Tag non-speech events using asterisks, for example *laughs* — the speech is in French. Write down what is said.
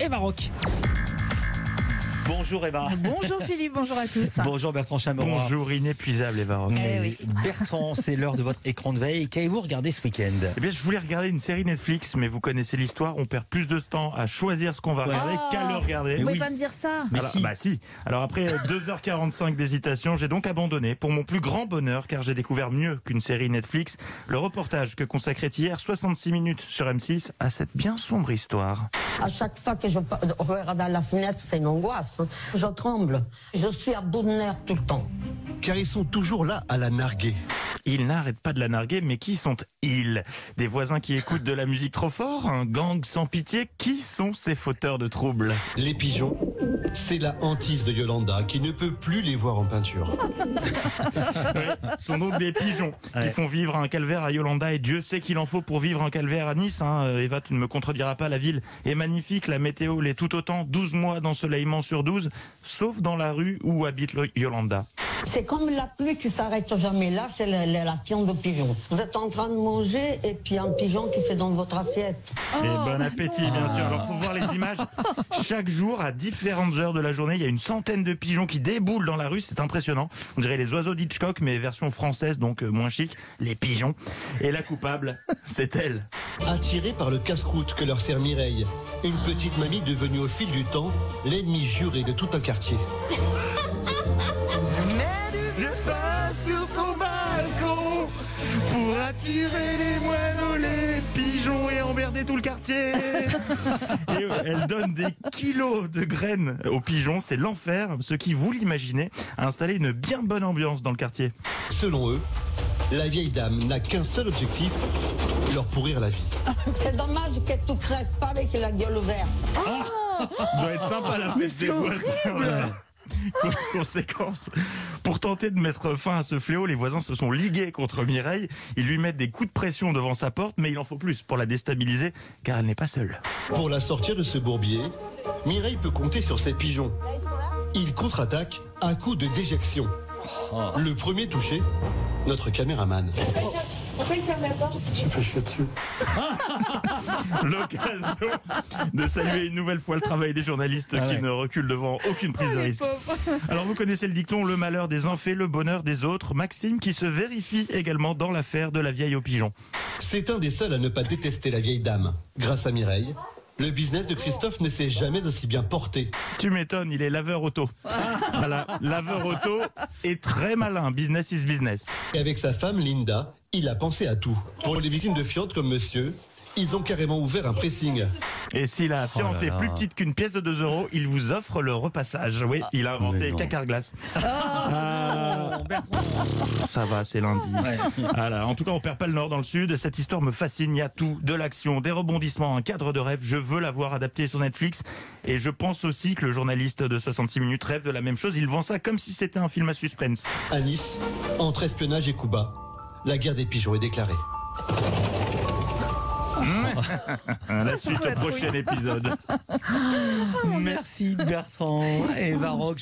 et Maroc. Bonjour Eva. Bonjour Philippe, bonjour à tous. Bonjour Bertrand Chameroy. Bonjour, inépuisable Eva Rock. Eh oui. Bertrand, c'est l'heure de votre écran de veille. Qu'avez-vous regardé ce week-end? Eh bien, je voulais regarder une série Netflix, mais vous connaissez l'histoire. On perd plus de temps à choisir ce qu'on va regarder Oh. qu'à le regarder. Vous pouvez oui. pas me dire ça? Mais Alors, si. Bah si. Alors après *laughs* 2h45 d'hésitation, j'ai donc abandonné pour mon plus grand bonheur car j'ai découvert mieux qu'une série Netflix, le reportage que consacrait hier 66 minutes sur M6 à cette bien sombre histoire. À chaque fois que je regarde à la fenêtre, c'est une angoisse. hein. Je tremble. Je suis à bout de nerfs tout le temps. Car ils sont toujours là à la narguer. Ils n'arrêtent pas de la narguer, mais qui sont-ils Des voisins qui écoutent de la musique trop fort Un gang sans pitié Qui sont ces fauteurs de troubles? Les pigeons, c'est la hantise de Yolanda qui ne peut plus les voir en peinture. *laughs* Ce sont donc des pigeons qui font vivre un calvaire à Yolanda et Dieu sait qu'il en faut pour vivre un calvaire à Nice. Hein. Euh, Eva, tu ne me contrediras pas, la ville est magnifique, la météo l'est tout autant, 12 mois d'ensoleillement sur 12, sauf dans la rue où habite Yolanda. C'est comme la pluie qui s'arrête jamais là, c'est la, la, de pigeon. Vous êtes en train de manger et puis un pigeon qui fait dans votre assiette. Et bon appétit, bien sûr. Alors, faut voir les images. Chaque jour, à différentes heures de la journée, il y a une centaine de pigeons qui déboulent dans la rue. C'est impressionnant. On dirait les oiseaux d'Hitchcock, mais version française, donc euh, moins chic. Les pigeons. Et la coupable, *laughs* c'est elle. Attirés par le casse-croûte que leur sert Mireille, une petite mamie devenue au fil du temps l'ennemi juré de tout un quartier. Pour attirer les moineaux, les pigeons et emmerder tout le quartier. *laughs* et elle donne des kilos de graines aux pigeons. C'est l'enfer. Ce qui, vous l'imaginez, a installé une bien bonne ambiance dans le quartier. Selon eux, la vieille dame n'a qu'un seul objectif, leur pourrir la vie. C'est dommage que tu crèves pas avec la gueule ouverte. doit être sympa la des voisins. *laughs* Conséquence, pour tenter de mettre fin à ce fléau, les voisins se sont ligués contre Mireille. Ils lui mettent des coups de pression devant sa porte, mais il en faut plus pour la déstabiliser, car elle n'est pas seule. Pour la sortir de ce bourbier, Mireille peut compter sur ses pigeons. Ils contre-attaquent à coups de déjection. Le premier touché, notre caméraman. *laughs* L'occasion de saluer une nouvelle fois le travail des journalistes Ah qui ouais. ne reculent devant aucune prise de Les risque. *laughs* Alors vous connaissez le dicton, le malheur des uns fait le bonheur des autres. Maxime qui se vérifie également dans l'affaire de la vieille aux pigeons. C'est un des seuls à ne pas détester la vieille dame. Grâce à Mireille, le business de Christophe ne s'est jamais aussi bien porté. Tu m'étonnes, il est laveur auto. *laughs* voilà, laveur auto est très malin, business is business. Et avec sa femme Linda, il a pensé à tout. Pour les victimes de fientes comme monsieur, ils ont carrément ouvert un pressing. Et si la fiente là est plus petite qu'une pièce de 2 euros, il vous offre le repassage. Oui, il a inventé cacar glace. Ah, ça va, c'est lundi. Ouais. Voilà. En tout cas, on perd pas le nord dans le sud. Cette histoire me fascine. Il y a tout, de l'action, des rebondissements, un cadre de rêve. Je veux la voir adaptée sur Netflix. Et je pense aussi que le journaliste de 66 minutes rêve de la même chose. Il vend ça comme si c'était un film à suspense. À Nice, entre espionnage et coup bas, la guerre des pigeons est déclarée. La suite au prochain épisode. Merci Bertrand. Eva Rock.